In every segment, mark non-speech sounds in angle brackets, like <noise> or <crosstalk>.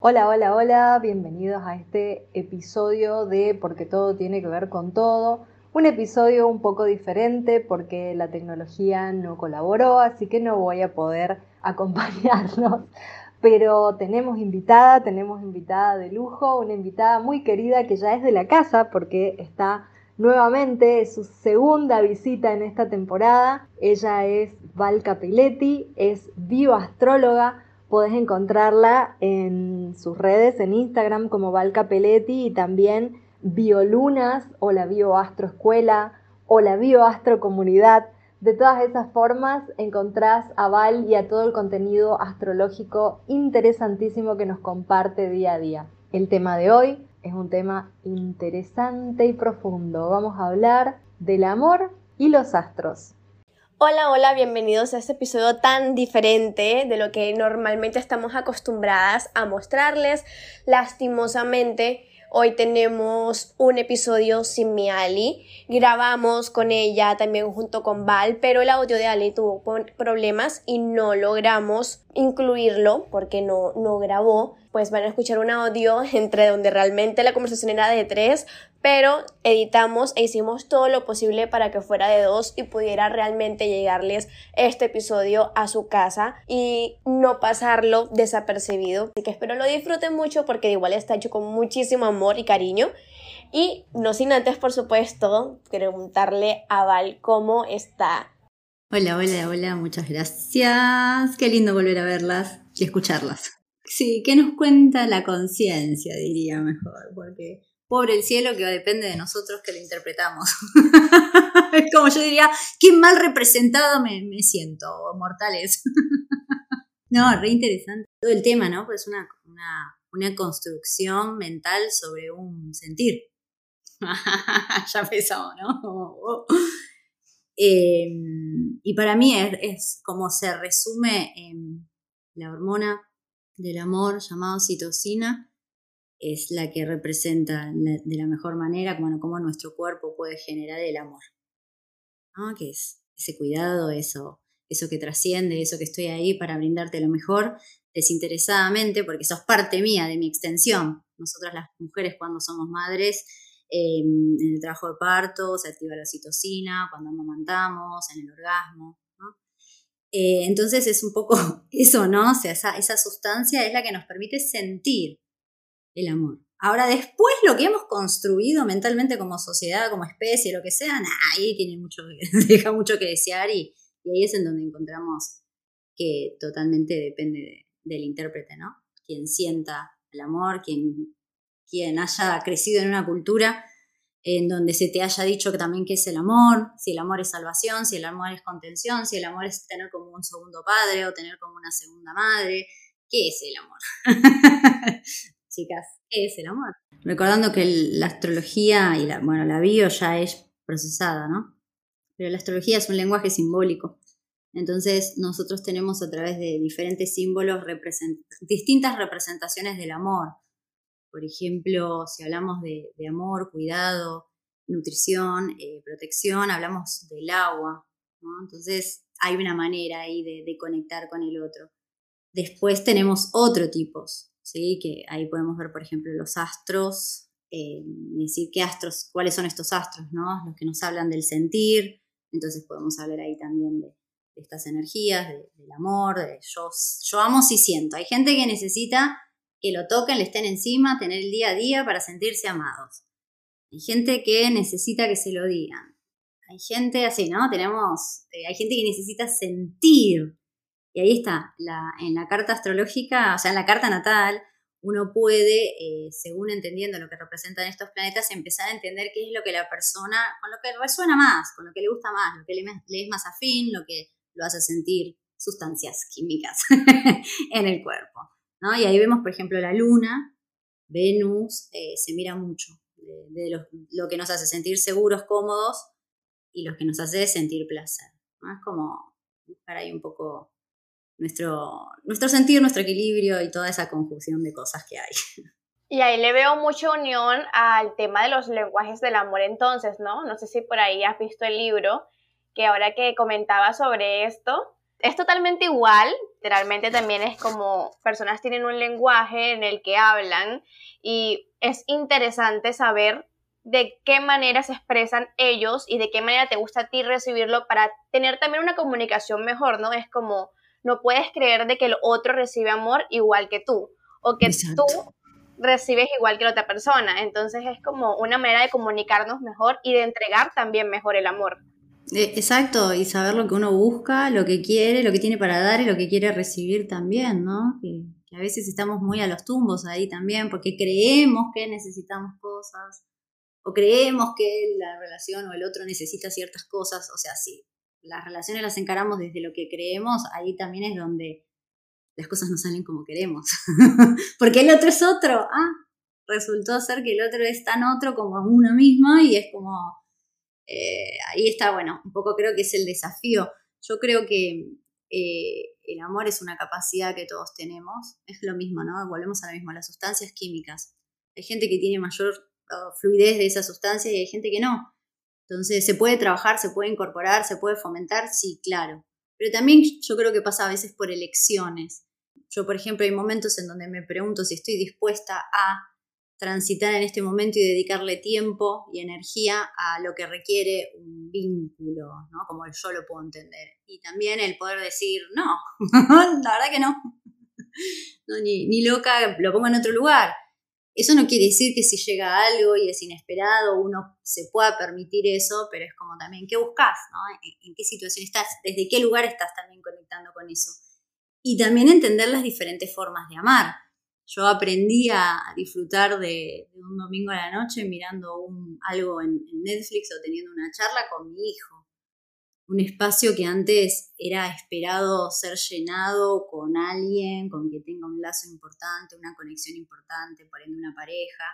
Hola, hola, hola, bienvenidos a este episodio de Porque todo tiene que ver con todo. Un episodio un poco diferente porque la tecnología no colaboró, así que no voy a poder <laughs> acompañarnos. Pero tenemos invitada, tenemos invitada de lujo, una invitada muy querida que ya es de la casa porque está nuevamente, es su segunda visita en esta temporada. Ella es Val Capelletti, es bioastróloga Podés encontrarla en sus redes, en Instagram como Val Capelletti y también Biolunas o la Bioastro Escuela o la Bioastro Comunidad. De todas esas formas encontrás a Val y a todo el contenido astrológico interesantísimo que nos comparte día a día. El tema de hoy es un tema interesante y profundo. Vamos a hablar del amor y los astros. Hola, hola, bienvenidos a este episodio tan diferente de lo que normalmente estamos acostumbradas a mostrarles. Lastimosamente, hoy tenemos un episodio sin mi Ali. Grabamos con ella también junto con Val, pero el audio de Ali tuvo problemas y no logramos incluirlo porque no, no grabó. Pues van a escuchar un audio <laughs> entre donde realmente la conversación era de tres, pero editamos e hicimos todo lo posible para que fuera de dos y pudiera realmente llegarles este episodio a su casa y no pasarlo desapercibido. Así que espero lo disfruten mucho porque igual está hecho con muchísimo amor y cariño. Y no sin antes, por supuesto, preguntarle a Val cómo está. Hola, hola, hola, muchas gracias. Qué lindo volver a verlas y escucharlas. Sí, ¿qué nos cuenta la conciencia, diría mejor? Porque pobre el cielo que depende de nosotros que lo interpretamos. <laughs> como yo diría, qué mal representado me, siento, mortales. <laughs> no, re interesante. Todo el tema, ¿no? Pues una, una, una construcción mental sobre un sentir. <laughs> ya empezamos, ¿no? Em, y para mí es, es, como se resume en la hormona del amor llamada citocina, es la que representa de la mejor manera bueno, cómo nuestro cuerpo puede generar el amor. ¿no? Que es ese cuidado, eso, eso que trasciende, eso que estoy ahí para brindarte lo mejor desinteresadamente, porque sos parte mía de mi extensión. Nosotras las mujeres cuando somos madres, em, en el trabajo de parto se activa la citocina, cuando amamantamos, en el orgasmo. Eh, entonces es un poco <laughs> eso, ¿no? O sea, esa, esa sustancia es la que nos permite sentir el amor. Ahora, después lo que hemos construido mentalmente como sociedad, como especie, lo que sea, ahí tiene mucho, <laughs> deja mucho que desear y, ahí es en donde encontramos que totalmente depende del intérprete, ¿no? Quien sienta el amor, quien, quien haya crecido en una cultura en donde se te haya dicho que también qué es el amor, si el amor es salvación, si el amor es contención, si el amor es tener como un segundo padre o tener como una segunda madre, ¿qué es el amor? <laughs> chicas, ¿qué es el amor? Recordando que la astrología y la, bueno, la bio ya es procesada, ¿no? Pero la astrología es un lenguaje simbólico. Entonces nosotros tenemos a través de diferentes símbolos distintas representaciones del amor. Por ejemplo, si hablamos de, amor, cuidado, nutrición, eh, protección, hablamos del agua. ¿no? Entonces hay una manera ahí de, de conectar con el otro. Después tenemos otro tipos, ¿sí? que ahí podemos ver, por ejemplo, los astros, eh, decir qué astros, cuáles son estos astros, ¿no? los que nos hablan del sentir, entonces podemos hablar ahí también de, estas energías, del amor, de yo, yo amo si siento. Hay gente que necesita que lo toquen, le estén encima, tener el día a día para sentirse amados. Hay gente que necesita que se lo digan. Hay gente así, ¿no? Tenemos, eh, hay gente que necesita sentir y ahí está, en la carta astrológica, o sea, en la carta natal, uno puede, eh, según entendiendo lo que representan estos planetas, empezar a entender qué es lo que la persona, con lo que resuena más, con lo que le gusta más, lo que le, es más afín, lo que lo hace sentir sustancias químicas <laughs> en el cuerpo. ¿no? Y ahí vemos, por ejemplo, la luna, Venus, eh, se mira mucho de, lo, que nos hace sentir seguros, cómodos y lo que nos hace sentir placer. Es como buscar ahí un poco nuestro, nuestro sentir, nuestro equilibrio y toda esa conjunción de cosas que hay. Y ahí le veo mucha unión al tema de los lenguajes del amor entonces, ¿no? No sé si por ahí has visto el libro, que ahora que comentaba sobre esto, es totalmente igual, literalmente también es como personas tienen un lenguaje en el que hablan y es interesante saber de qué manera se expresan ellos y de qué manera te gusta a ti recibirlo para tener también una comunicación mejor, ¿no? Es como, no puedes creer de que el otro recibe amor igual que tú o que tú recibes igual que la otra persona. Entonces es como una manera de comunicarnos mejor y de entregar también mejor el amor. Eh, exacto, y saber lo que uno busca, lo que quiere, lo que tiene para dar y lo que quiere recibir también, ¿no? Que, que a veces estamos muy a los tumbos ahí también porque creemos que necesitamos cosas o creemos que la relación o el otro necesita ciertas cosas, o sea, si las relaciones las encaramos desde lo que creemos, ahí también es donde las cosas no salen como queremos. <laughs> Porque el otro es otro. Ah, resultó ser que el otro es tan otro como uno mismo y es como, eh, ahí está, bueno, un poco creo que es el desafío. Yo creo que eh, el amor es una capacidad que todos tenemos, es lo mismo, ¿no? Volvemos a lo mismo, las sustancias químicas. Hay gente que tiene mayor uh, fluidez de esa sustancia y hay gente que no. Entonces, ¿se puede trabajar, se puede incorporar, se puede fomentar? Sí, claro. Pero también yo creo que pasa a veces por elecciones. Yo, por ejemplo, hay momentos en donde me pregunto si estoy dispuesta a transitar en este momento y dedicarle tiempo y energía a lo que requiere un vínculo, ¿no? Como yo lo puedo entender. Y también el poder decir, no, <laughs> la verdad que no. <laughs> no ni, ni loca, lo pongo en otro lugar. Eso no quiere decir que si llega algo y es inesperado, uno se pueda permitir eso, pero es como también, ¿qué buscas? ¿no? ¿En, qué situación estás? ¿Desde qué lugar estás también conectando con eso? y también entender las diferentes formas de amar. Yo aprendí a disfrutar de, un domingo a la noche mirando algo en, Netflix o teniendo una charla con mi hijo. Un espacio que antes era esperado ser llenado con alguien, con que tenga un lazo importante, una conexión importante, por ende una pareja.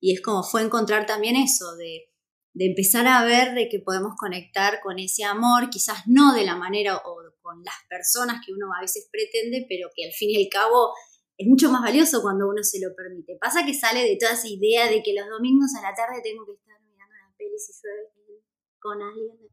Y es como fue encontrar también eso, de, de empezar a ver de que podemos conectar con ese amor, quizás no de la manera o con las personas que uno a veces pretende, pero que al fin y al cabo es mucho más valioso cuando uno se lo permite. Pasa que sale de toda esa idea de que los domingos a la tarde tengo que estar mirando una peli si llueve con alguien.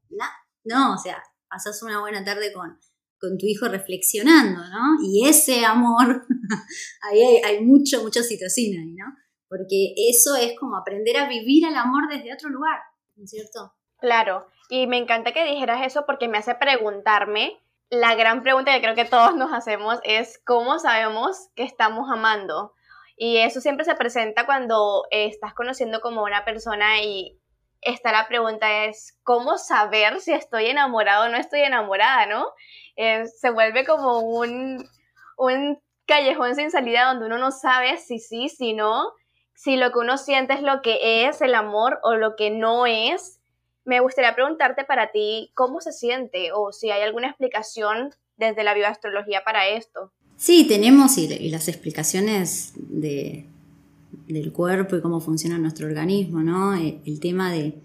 No, o sea, pasas una buena tarde con, con tu hijo reflexionando, ¿no? Y ese amor, <laughs> ahí hay, hay mucho, mucha situación ahí, ¿no? Porque eso es como aprender a vivir el amor desde otro lugar, ¿no es cierto? Claro, y me encanta que dijeras eso porque me hace preguntarme la gran pregunta que creo que todos nos hacemos es cómo sabemos que estamos amando. Y eso siempre se presenta cuando estás conociendo como una persona y está la pregunta es, ¿cómo saber si estoy enamorado o no estoy enamorada, no? Eh, se vuelve como un, un callejón sin salida donde uno no sabe si sí, si no, si lo que uno siente es lo que es el amor o lo que no es me gustaría preguntarte para ti cómo se siente o si hay alguna explicación desde la bioastrología para esto. Sí, tenemos y, las explicaciones de, del cuerpo y cómo funciona nuestro organismo, ¿no? Eh, el, tema de,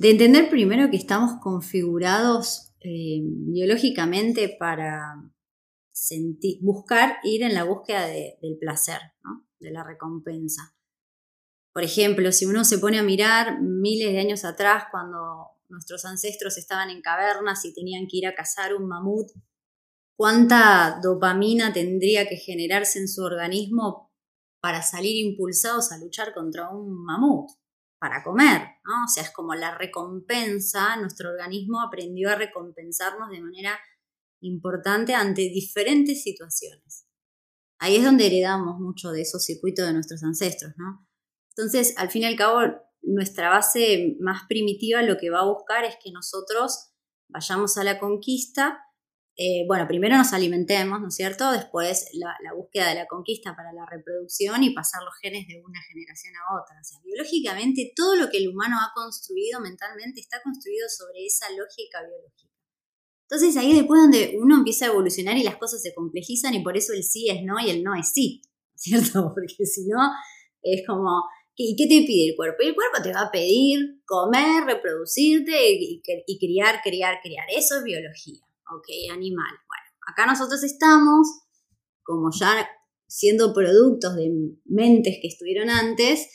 entender primero que estamos configurados eh, biológicamente para sentir, buscar ir en la búsqueda del placer, de la recompensa. Por ejemplo, si uno se pone a mirar miles de años atrás, cuando nuestros ancestros estaban en cavernas y tenían que ir a cazar un mamut, ¿cuánta dopamina tendría que generarse en su organismo para salir impulsados a luchar contra un mamut? Para comer. O sea, es como la recompensa, nuestro organismo aprendió a recompensarnos de manera importante ante diferentes situaciones. Ahí es donde heredamos mucho de esos circuitos de nuestros ancestros, ¿no? Entonces, al fin y al cabo, nuestra base más primitiva lo que va a buscar es que nosotros vayamos a la conquista. Eh, bueno, primero nos alimentemos, ¿no es cierto? Después la, búsqueda de la conquista para la reproducción y pasar los genes de una generación a otra. O sea, biológicamente todo lo que el humano ha construido mentalmente está construido sobre esa lógica biológica. Entonces ahí es después donde uno empieza a evolucionar y las cosas se complejizan y por eso el sí es no y el no es sí, ¿cierto? <laughs> Porque si no, es como, ¿Y qué te pide el cuerpo? Y el cuerpo te va a pedir comer, reproducirte y, criar, criar, criar. Eso es biología, ¿ok? Animal. Bueno, acá nosotros estamos como ya siendo productos de mentes que estuvieron antes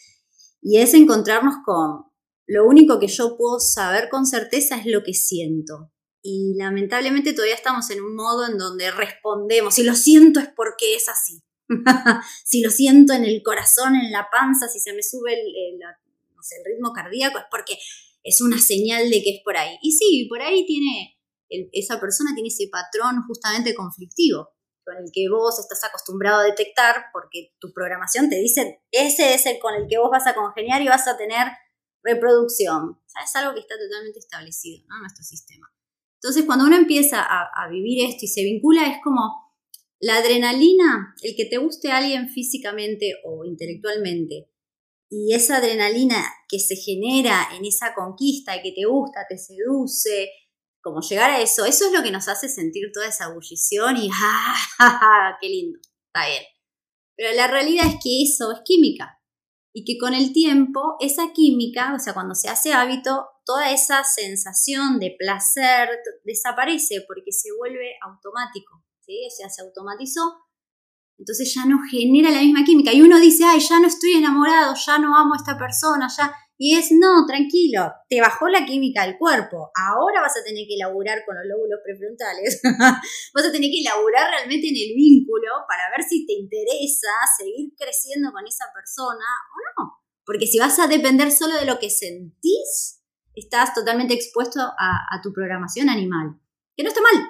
y es encontrarnos con lo único que yo puedo saber con certeza es lo que siento. Y lamentablemente todavía estamos en un modo en donde respondemos, si lo siento es porque es así. <laughs> si lo siento en el corazón, en la panza, si se me sube el, ritmo cardíaco, es porque es una señal de que es por ahí. Y sí, por ahí tiene, esa persona tiene ese patrón justamente conflictivo con el que vos estás acostumbrado a detectar, porque tu programación te dice, ese es el con el que vos vas a congeniar y vas a tener reproducción. Es algo que está totalmente establecido en nuestro sistema. Entonces, cuando uno empieza a, vivir esto y se vincula, es como la adrenalina, el que te guste alguien físicamente o intelectualmente, y esa adrenalina que se genera en esa conquista y que te gusta, te seduce, como llegar a eso, eso es lo que nos hace sentir toda esa ebullición y <laughs> ¡ah, qué lindo! Está bien. Pero la realidad es que eso es química y que con el tiempo esa química, o sea, cuando se hace hábito, toda esa sensación de placer desaparece porque se vuelve automático, ¿sí? O sea, se automatizó, entonces ya no genera la misma química y uno dice, ay, ya no estoy enamorado, ya no amo a esta persona, ya... Y es, no, tranquilo, te bajó la química del cuerpo, ahora vas a tener que laburar con los lóbulos prefrontales, <laughs> vas a tener que laburar realmente en el vínculo para ver si te interesa seguir creciendo con esa persona o no. Porque si vas a depender solo de lo que sentís, estás totalmente expuesto a, tu programación animal, que no está mal,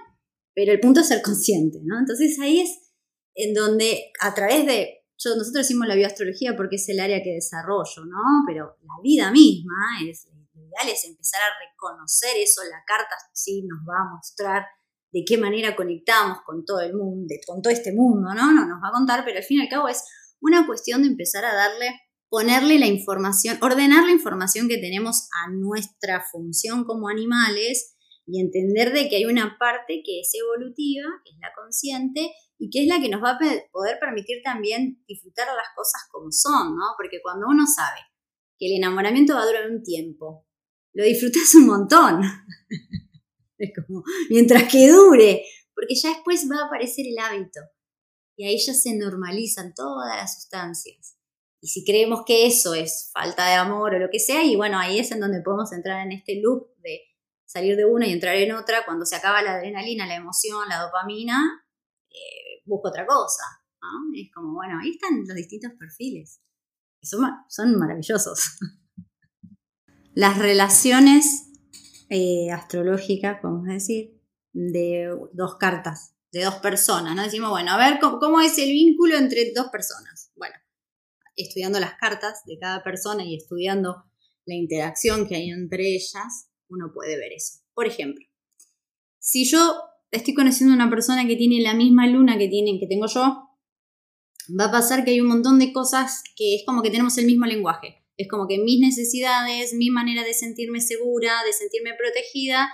pero el punto es ser consciente, ¿no? Entonces ahí es en donde a través de nosotros decimos la bioastrología porque es el área que desarrollo, ¿no? Pero la vida misma es, lo ideal es empezar a reconocer eso, la carta sí nos va a mostrar de qué manera conectamos con todo el mundo, con todo este mundo, ¿no? No nos va a contar, pero al fin y al cabo es una cuestión de empezar a darle, ponerle la información, ordenar la información que tenemos a nuestra función como animales y entender de que hay una parte que es evolutiva, que es la consciente, y que es la que nos va a poder permitir también disfrutar las cosas como son, ¿no? Porque cuando uno sabe que el enamoramiento va a durar un tiempo, lo disfrutas un montón. <laughs> es como, mientras que dure, porque ya después va a aparecer el hábito y ahí ya se normalizan todas las sustancias. Y si creemos que eso es falta de amor o lo que sea, y bueno, ahí es en donde podemos entrar en este loop de salir de una y entrar en otra, cuando se acaba la adrenalina, la emoción, la dopamina, eh, busco otra cosa. Es como, bueno, ahí están los distintos perfiles. Son, son maravillosos. <laughs> Las relaciones eh, astrológicas, podemos decir, de dos cartas, de dos personas, ¿no? Decimos, bueno, a ver, ¿cómo, es el vínculo entre dos personas? Bueno, estudiando las cartas de cada persona y estudiando la interacción que hay entre ellas, uno puede ver eso. Por ejemplo, si yo estoy conociendo a una persona que tiene la misma luna que, tienen, que tengo yo, va a pasar que hay un montón de cosas que es como que tenemos el mismo lenguaje. Es como que mis necesidades, mi manera de sentirme segura, de sentirme protegida,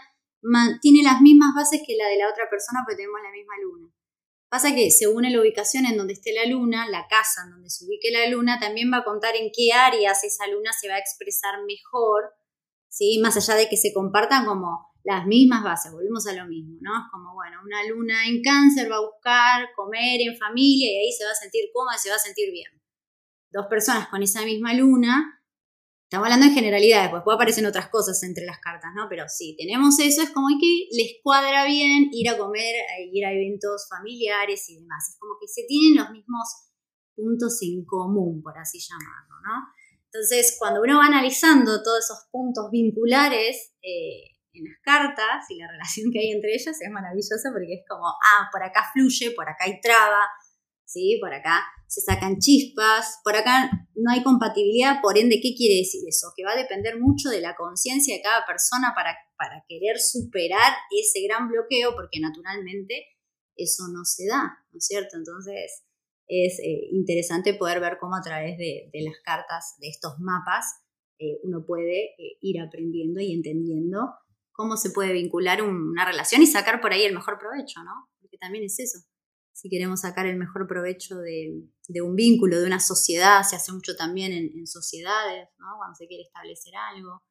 tiene las mismas bases que la de la otra persona porque tenemos la misma luna. Pasa que según la ubicación en donde esté la luna, la casa en donde se ubique la luna, también va a contar en qué áreas esa luna se va a expresar mejor, ¿sí? más allá de que se compartan como las mismas bases, volvemos a lo mismo, ¿no? Es como, bueno, una luna en cáncer va a buscar comer en familia y ahí se va a sentir cómoda y se va a sentir bien. Dos personas con esa misma luna, estamos hablando en generalidades, pues puede aparecer otras cosas entre las cartas, ¿no? Pero sí, tenemos eso, es como que les cuadra bien ir a comer, ir a eventos familiares y demás. Es como que se tienen los mismos puntos en común, por así llamarlo, ¿no? Entonces, cuando uno va analizando todos esos puntos vinculares, eh, en las cartas y la relación que hay entre ellas es maravillosa porque es como, ah, por acá fluye, por acá hay traba, ¿sí? Por acá se sacan chispas, por acá no hay compatibilidad, por ende, ¿qué quiere decir eso? Que va a depender mucho de la conciencia de cada persona para, para querer superar ese gran bloqueo, porque naturalmente eso no se da, ¿no es cierto? Entonces es eh, interesante poder ver cómo a través de, las cartas, de estos mapas, eh, uno puede eh, ir aprendiendo y entendiendo cómo se puede vincular una relación y sacar por ahí el mejor provecho, ¿no? Porque también es eso. Si queremos sacar el mejor provecho de, un vínculo, de una sociedad, se hace mucho también en, sociedades, ¿no? Cuando se quiere establecer algo,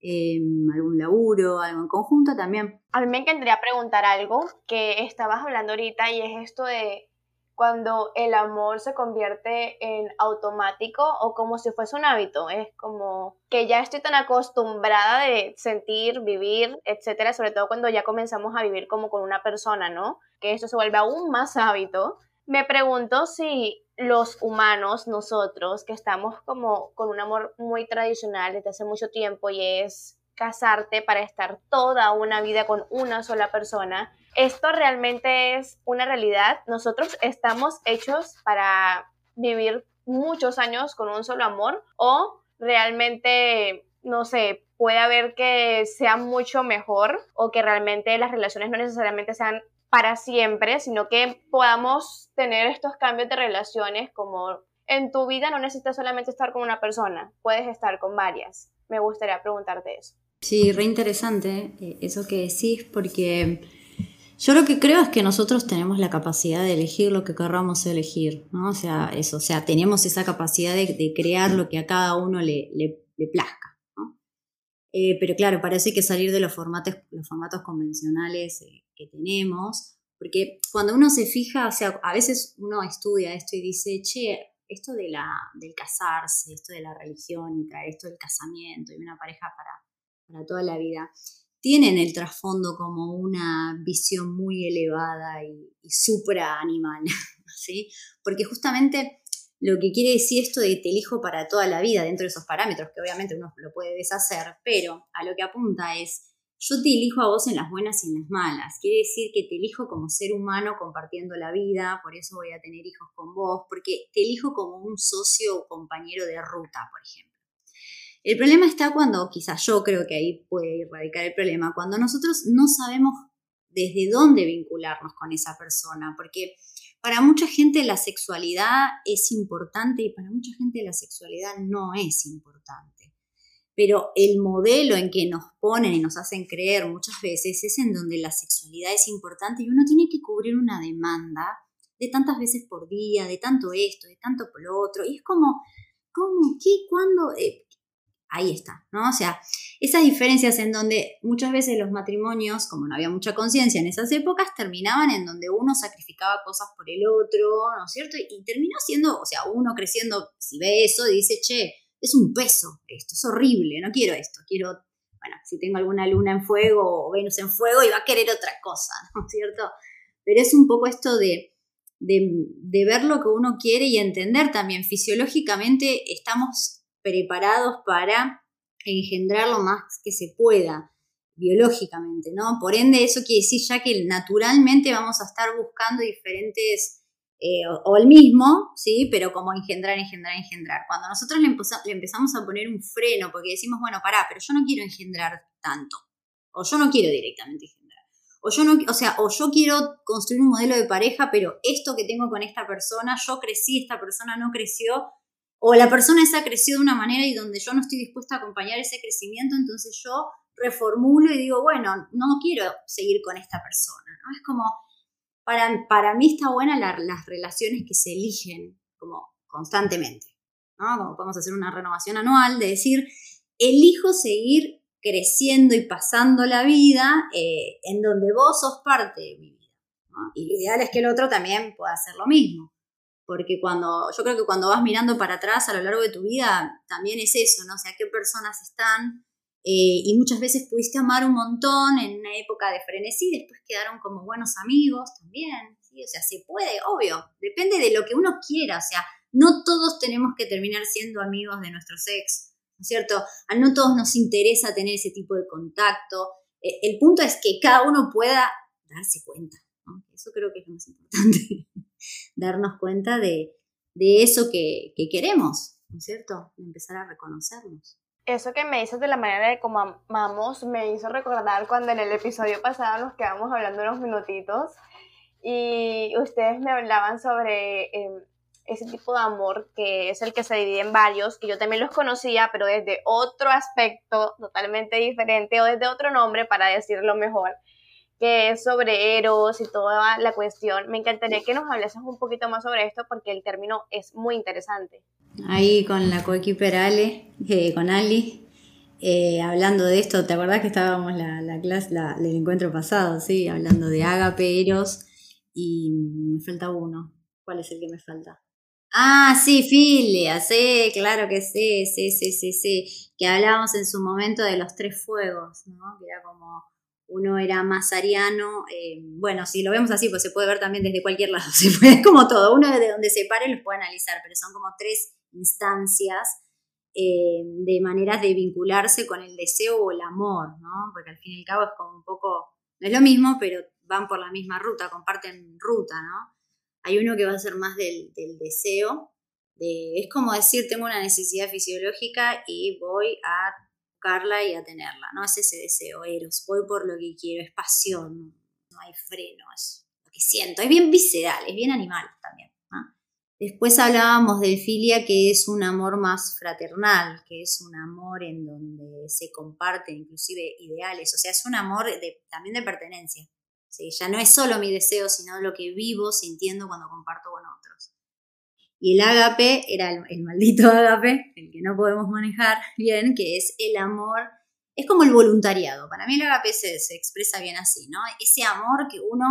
em, algún laburo, algo en conjunto también. A mí me encantaría preguntar algo que estabas hablando ahorita y es esto de cuando el amor se convierte en automático o como si fuese un hábito. Es como que ya estoy tan acostumbrada de sentir, vivir, etcétera, sobre todo cuando ya comenzamos a vivir como con una persona, ¿no? Que esto se vuelve aún más hábito. Me pregunto si los humanos, nosotros, que estamos como con un amor muy tradicional desde hace mucho tiempo y es casarte para estar toda una vida con una sola persona, esto realmente es una realidad. Nosotros estamos hechos para vivir muchos años con un solo amor o realmente, no sé, puede haber que sea mucho mejor o que realmente las relaciones no necesariamente sean para siempre, sino que podamos tener estos cambios de relaciones como en tu vida no necesitas solamente estar con una persona, puedes estar con varias. Me gustaría preguntarte eso. Sí, re interesante eh, eso que decís, porque yo lo que creo es que nosotros tenemos la capacidad de elegir lo que querramos elegir, ¿no? O sea, eso, o sea, tenemos esa capacidad de, crear lo que a cada uno le, le, plazca, ¿no? Eh, pero claro, parece que salir de los formatos, los formatos convencionales eh, que tenemos, porque cuando uno se fija, o sea, a veces uno estudia esto y dice, che, esto de la, del casarse, esto de la religión y traer esto del casamiento y una pareja para, para toda la vida, tienen el trasfondo como una visión muy elevada y, supra animal, <laughs> ¿sí? Porque justamente lo que quiere decir esto de te elijo para toda la vida dentro de esos parámetros, que obviamente uno lo puede deshacer, pero a lo que apunta es, yo te elijo a vos en las buenas y en las malas. Quiere decir que te elijo como ser humano compartiendo la vida, por eso voy a tener hijos con vos, porque te elijo como un socio o compañero de ruta, por ejemplo. El problema está cuando, quizás yo creo que ahí puede radicar el problema, cuando nosotros no sabemos desde dónde vincularnos con esa persona, porque para mucha gente la sexualidad es importante y para mucha gente la sexualidad no es importante. Pero el modelo en que nos ponen y nos hacen creer muchas veces es en donde la sexualidad es importante y uno tiene que cubrir una demanda de tantas veces por día, de tanto esto, de tanto por lo otro. Y es como, ¿cómo? ¿Qué? ¿Cuándo? Eh, ahí está, ¿no? O sea, esas diferencias en donde muchas veces los matrimonios, como no había mucha conciencia en esas épocas, terminaban en donde uno sacrificaba cosas por el otro, ¿no es cierto? Y terminó siendo, o sea, uno creciendo, si ve eso, dice, che, es un peso esto, es horrible, no quiero esto, quiero, bueno, si tengo alguna luna en fuego o Venus en fuego, iba a querer otra cosa, <laughs> ¿no es cierto? Pero es un poco esto de, de, de ver lo que uno quiere y entender también fisiológicamente estamos preparados para engendrar lo más que se pueda biológicamente, ¿no? Por ende, eso quiere decir ya que naturalmente vamos a estar buscando diferentes, eh, o, el mismo, ¿sí? Pero como engendrar, engendrar, engendrar. Cuando nosotros le, empezamos a poner un freno, porque decimos, bueno, pará, pero yo no quiero engendrar tanto, o yo no quiero directamente engendrar, o yo no, o sea, o yo quiero construir un modelo de pareja, pero esto que tengo con esta persona, yo crecí, esta persona no creció, o la persona esa creció de una manera y donde yo no estoy dispuesta a acompañar ese crecimiento, entonces yo reformulo y digo, bueno, no quiero seguir con esta persona, ¿no? Es como, para, para mí está buena las relaciones que se eligen como constantemente, ¿no? Como podemos hacer una renovación anual de decir, elijo seguir creciendo y pasando la vida eh, en donde vos sos parte de mi vida. Y lo ideal es que el otro también pueda hacer lo mismo porque cuando, yo creo que cuando vas mirando para atrás a lo largo de tu vida, también es eso, ¿no? O sea, qué personas están, eh, y muchas veces pudiste amar un montón en una época de frenesí, después quedaron como buenos amigos también, ¿sí? O sea, se puede, obvio, depende de lo que uno quiera, o sea, no todos tenemos que terminar siendo amigos de nuestro sexo, ¿no es cierto? A no todos nos interesa tener ese tipo de contacto. Eh, el punto es que cada uno pueda darse cuenta. Eso creo que es lo más importante. Darnos cuenta de, eso que, queremos, ¿no es cierto? empezar a reconocernos. Eso que me dices de la manera de cómo amamos me hizo recordar cuando en el episodio pasado nos quedamos hablando unos minutitos y ustedes me hablaban sobre em, ese tipo de amor que es el que se divide en varios, que yo también los conocía, pero desde otro aspecto totalmente diferente o desde otro nombre para decirlo mejor que es sobre Eros y toda la cuestión. Me encantaría que nos hablases un poquito más sobre esto porque el término es muy interesante. Ahí con la coequiper Ale, eh, con Ali, eh, hablando de esto, ¿te acordás que estábamos la, la clase, la, el encuentro pasado, sí? Hablando de Agape, Eros y me falta uno. ¿Cuál es el que me falta? Ah, sí, filia, sí, claro que sí, sí, sí, sí, sí. Que hablábamos en su momento de los tres fuegos, ¿no? Que era como uno era más ariano, eh, bueno, si lo vemos así, pues se puede ver también desde cualquier lado, <laughs> se como todo, uno de donde se pare los puede analizar, pero son como tres instancias eh, de maneras de vincularse con el deseo o el amor, ¿no? Porque al fin y al cabo es como un poco, no es lo mismo, pero van por la misma ruta, comparten ruta, ¿no? Hay uno que va a ser más del, deseo, de, es como decir, tengo una necesidad fisiológica y voy a buscarla y a tenerla, ¿no? Es ese deseo, eros, voy por lo que quiero, es pasión, no hay freno, es lo que siento, es bien visceral, es bien animal también. Después hablábamos del filia, que es un amor más fraternal, que es un amor en donde se comparten inclusive ideales, o sea, es un amor de, también de pertenencia. ¿sí? Ya no es solo mi deseo, sino lo que vivo sintiendo cuando comparto con otros. Y el ágape era el, maldito ágape, el que no podemos manejar bien, que es el amor, es como el voluntariado. Para mí el ágape se, se expresa bien así, ¿no? Ese amor que uno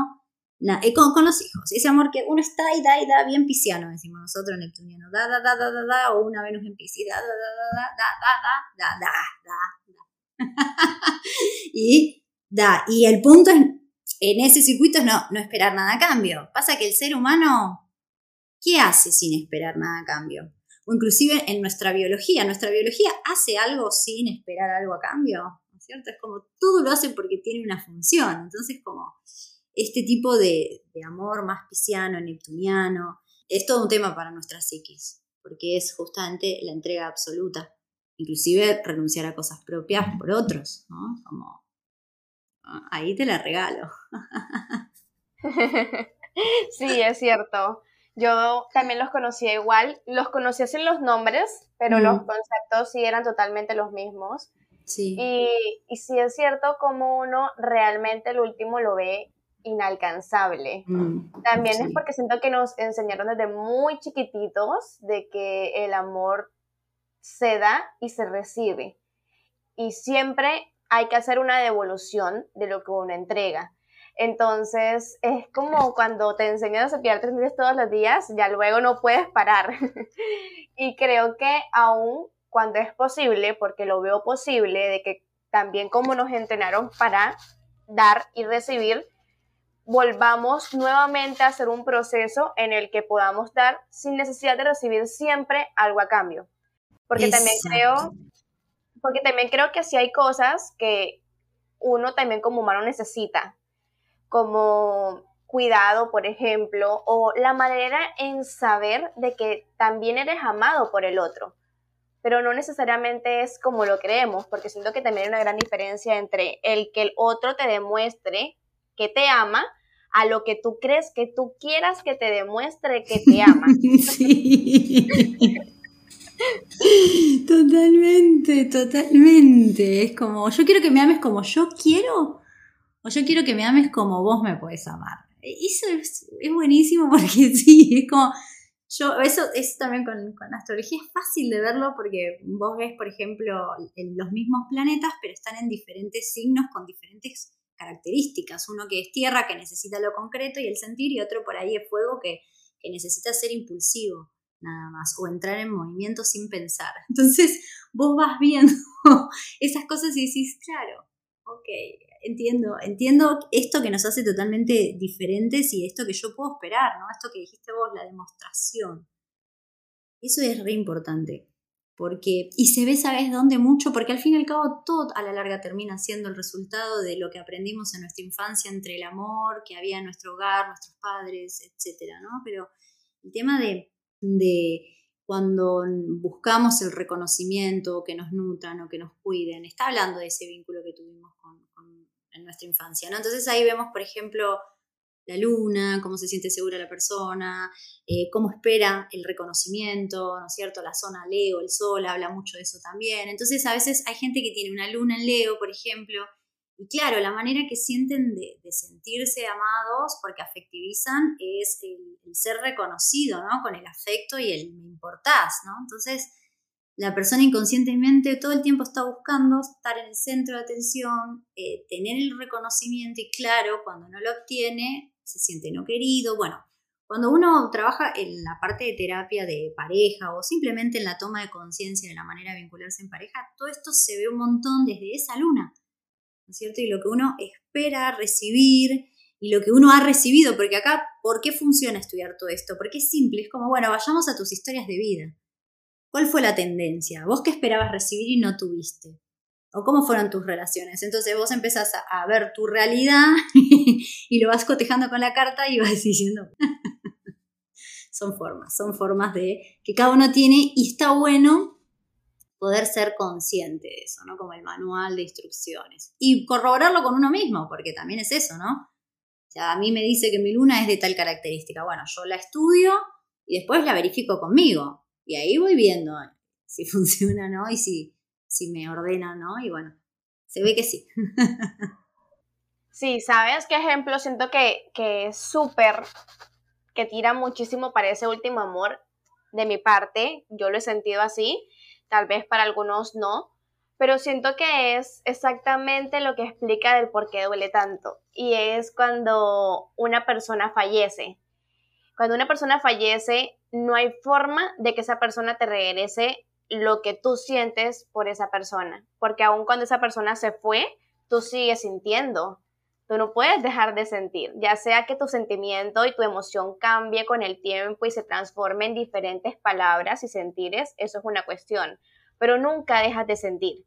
eh, con, con, los hijos, ese amor que uno está y da y da bien pisciano, decimos nosotros neptuniano, da, da, da, da, da, da, o una Venus en Piscis, da, da, da, da, da, da, da, da, da, da, y da, y el punto es, en ese circuito es no, no esperar nada a cambio. Pasa que el ser humano, ¿qué hace sin esperar nada a cambio? O inclusive en nuestra biología, nuestra biología hace algo sin esperar algo a cambio, ¿no es cierto? Es como todo lo hace porque tiene una función, entonces como este tipo de, amor más pisciano, neptuniano, es todo un tema para nuestra psiquis, porque es justamente la entrega absoluta, inclusive renunciar a cosas propias por otros, ¿no? Como, ah, ahí te la regalo. <laughs> sí, es cierto. Yo también los conocía igual, los conocía sin los nombres, pero los mm. conceptos sí eran totalmente los mismos. Sí. Y, y sí es cierto como uno realmente el último lo ve inalcanzable. Mm, También es porque siento que nos enseñaron desde muy chiquititos de que el amor se da y se recibe. Y siempre hay que hacer una devolución de lo que uno entrega. Entonces, es como cuando te enseñan a cepillarte los dientes todos los días, ya luego no puedes parar. <laughs> y creo que aún cuando es posible, porque lo veo posible, de que también como nos entrenaron para dar y recibir, volvamos nuevamente a hacer un proceso en el que podamos dar sin necesidad de recibir siempre algo a cambio. Porque también creo, porque también creo que si hay cosas que uno también como humano necesita, como cuidado, por ejemplo, o la manera en saber de que también eres amado por el otro. Pero no necesariamente es como lo creemos, porque siento que también hay una gran diferencia entre el que el otro te demuestre que te ama a lo que tú crees que tú quieras que te demuestre que te <laughs> ama. Sí. <laughs> totalmente, totalmente. Es como, yo quiero que me ames como yo quiero, o yo quiero que me ames como vos me puedes amar. Eso es, buenísimo <laughs> porque sí, es como, yo, eso es también con, con, astrología es fácil de verlo porque vos ves, por ejemplo, los mismos planetas, pero están en diferentes signos con diferentes características. Uno que es tierra, que necesita lo concreto y el sentir, y otro por ahí es fuego, que, necesita ser impulsivo nada más, o entrar en movimiento sin pensar. <laughs> Entonces vos vas viendo <laughs> esas cosas y decís, claro, ok, entiendo, entiendo esto que nos hace totalmente diferentes y esto que yo puedo esperar, ¿no? Esto que dijiste vos, la demostración. Eso es re importante porque, y se ve, ¿sabes dónde? Mucho, porque al fin y al cabo todo a la larga termina siendo el resultado de lo que aprendimos en nuestra infancia entre el amor que había en nuestro hogar, nuestros padres, etcétera, ¿no? Pero el tema de, de cuando buscamos el reconocimiento, que nos nutran o que nos cuiden, está hablando de ese vínculo que tuvimos con, con, en nuestra infancia, ¿no? Entonces ahí vemos, por ejemplo, la luna, cómo se siente segura la persona, eh, cómo espera el reconocimiento, ¿no es cierto? La zona Leo, el sol, habla mucho de eso también. Entonces, a veces hay gente que tiene una luna en Leo, por ejemplo, y claro, la manera que sienten de, sentirse amados, porque afectivizan, es el, el, ser reconocido, ¿no? Con el afecto y el me importás, ¿no? Entonces, la persona inconscientemente todo el tiempo está buscando estar en el centro de atención, eh, tener el reconocimiento y claro, cuando no lo obtiene, se siente no querido. Bueno, cuando uno trabaja en la parte de terapia de pareja o simplemente en la toma de conciencia de la manera de vincularse en pareja, todo esto se ve un montón desde esa luna, ¿no es cierto? Y lo que uno espera recibir y lo que uno ha recibido, porque acá, ¿por qué funciona estudiar todo esto? Porque es simple, es como, bueno, vayamos a tus historias de vida. ¿Cuál fue la tendencia? ¿Vos qué esperabas recibir y no tuviste? ¿O cómo fueron tus relaciones? Entonces vos empezás a, ver tu realidad <laughs> y lo vas cotejando con la carta y vas <laughs> diciendo, <laughs> son formas, son formas de que cada uno tiene y está bueno poder ser consciente de eso, ¿no? Como el manual de instrucciones. Y corroborarlo con uno mismo, porque también es eso, ¿no? O sea, a mí me dice que mi luna es de tal característica. Bueno, yo la estudio y después la verifico conmigo. Y ahí voy viendo si <laughs> funciona, ¿no? Y si, si me ordena, ¿no? Y bueno, se ve que sí. Sí, ¿sabes qué ejemplo? Siento que, que es súper, que tira muchísimo para ese último amor de mi parte. Yo lo he sentido así, tal vez para algunos no, pero siento que es exactamente lo que explica del por qué duele tanto. Y es cuando una persona fallece. Cuando una persona fallece, no hay forma de que esa persona te regrese lo que tú sientes por esa persona, porque aun cuando esa persona se fue, tú sigues sintiendo, tú no puedes dejar de sentir, ya sea que tu sentimiento y tu emoción cambie con el tiempo y se transforme en diferentes palabras y sentires, eso es una cuestión, pero nunca dejas de sentir.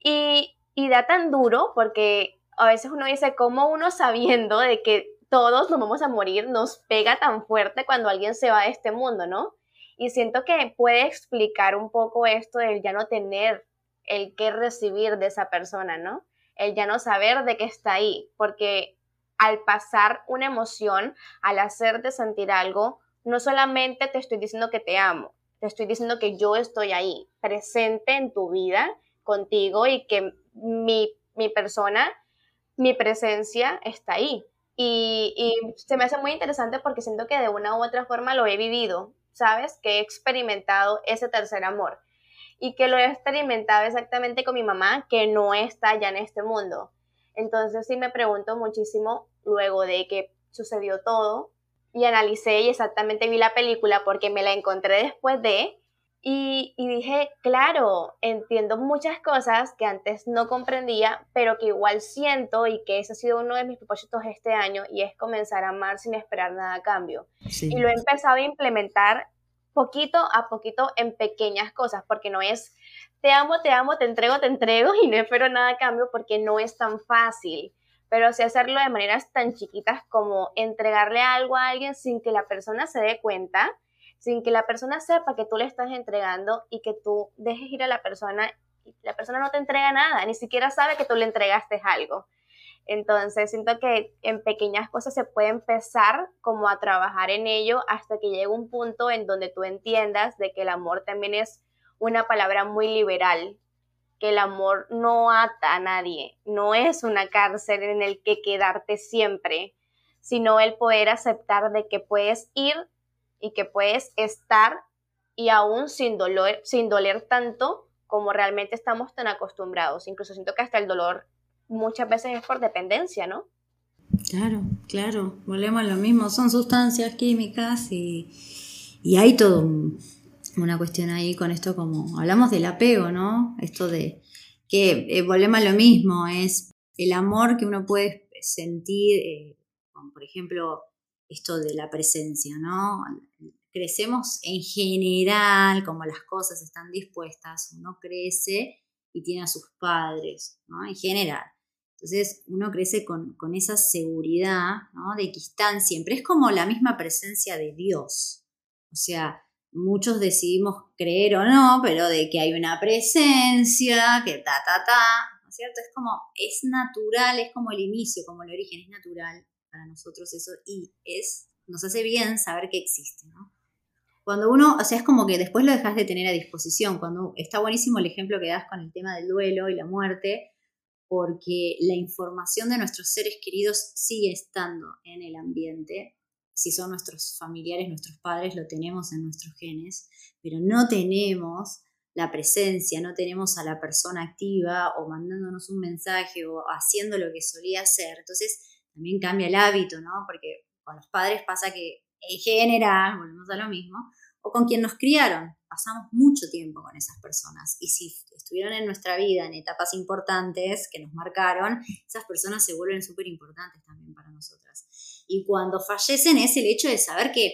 Y, y da tan duro porque a veces uno dice, ¿cómo uno sabiendo de que todos nos vamos a morir, nos pega tan fuerte cuando alguien se va de este mundo, ¿no? Y siento que puede explicar un poco esto del ya no tener el qué recibir de esa persona, ¿no? El ya no saber de qué está ahí, porque al pasar una emoción, al hacerte sentir algo, no solamente te estoy diciendo que te amo, te estoy diciendo que yo estoy ahí, presente en tu vida, contigo y que mi, mi persona, mi presencia está ahí. Y, se me hace muy interesante porque siento que de una u otra forma lo he vivido, ¿sabes? Que he experimentado ese tercer amor y que lo he experimentado exactamente con mi mamá, que no está ya en este mundo. Entonces sí me pregunto muchísimo luego de que sucedió todo y analicé y exactamente vi la película porque me la encontré después de y, dije, claro, entiendo muchas cosas que antes no comprendía, pero que igual siento y que ese ha sido uno de mis propósitos este año y es comenzar a amar sin esperar nada a cambio. Y lo he empezado a implementar poquito a poquito en pequeñas cosas, porque no es te amo, te amo, te entrego, te entrego <laughs> y no espero nada a cambio porque no es tan fácil. Pero sí hacerlo de maneras tan chiquitas como entregarle algo a alguien sin que la persona se dé cuenta sin que la persona sepa que tú le estás entregando y que tú dejes ir a la persona la persona no te entrega nada, ni siquiera sabe que tú le entregaste algo. Entonces, siento que en pequeñas cosas se puede empezar como a trabajar en ello hasta que llegue un punto en donde tú entiendas de que el amor también es una palabra muy liberal, que el amor no ata a nadie, no es una cárcel en el que quedarte siempre, sino el poder aceptar de que puedes ir y que puedes estar y aún sin dolor, sin doler tanto como realmente estamos tan acostumbrados. Incluso siento que hasta el dolor muchas veces es por dependencia, ¿no? Claro, claro, volvemos a lo mismo, son sustancias químicas y, y hay todo una cuestión ahí con esto como, hablamos del apego, ¿no? Esto de que eh, volvemos a lo mismo, es el amor que uno puede sentir, eh, por ejemplo, esto de la presencia, ¿no? Crecemos en general, como las cosas están dispuestas, uno crece y tiene a sus padres, ¿no? En general. Entonces uno crece con, esa seguridad, ¿no? De que están siempre. Es como la misma presencia de Dios. O sea, muchos decidimos creer o no, pero de que hay una presencia, que ta, ta, ta, ¿no es cierto? Es como, es natural, es como el inicio, como el origen, es natural nosotros eso y es, nos hace bien saber que existe. Cuando uno, o sea, es como que después lo dejas de tener a disposición, cuando está buenísimo el ejemplo que das con el tema del duelo y la muerte, porque la información de nuestros seres queridos sigue estando en el ambiente. Si son nuestros familiares, nuestros padres, lo tenemos en nuestros genes, pero no tenemos la presencia, no tenemos a la persona activa o mandándonos un mensaje o haciendo lo que solía hacer. Entonces, también cambia el hábito, ¿no? Porque con los padres pasa que en general, volvemos a lo mismo, o con quien nos criaron. Pasamos mucho tiempo con esas personas y si estuvieron en nuestra vida en etapas importantes que nos marcaron, esas personas se vuelven súper importantes también para nosotras. Y cuando fallecen es el hecho de saber que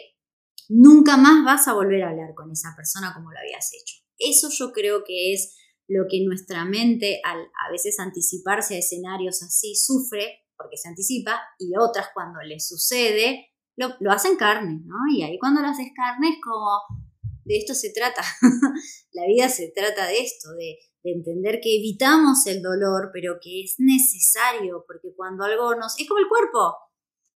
nunca más vas a volver a hablar con esa persona como lo habías hecho. Eso yo creo que es lo que nuestra mente al a veces anticiparse a escenarios así sufre porque se anticipa y otras cuando le sucede lo, hacen carne, ¿no? Y ahí cuando lo haces carne es como, de esto se trata, <laughs> la vida se trata de esto, de entender que evitamos el dolor, pero que es necesario, porque cuando algo nos... Es como el cuerpo,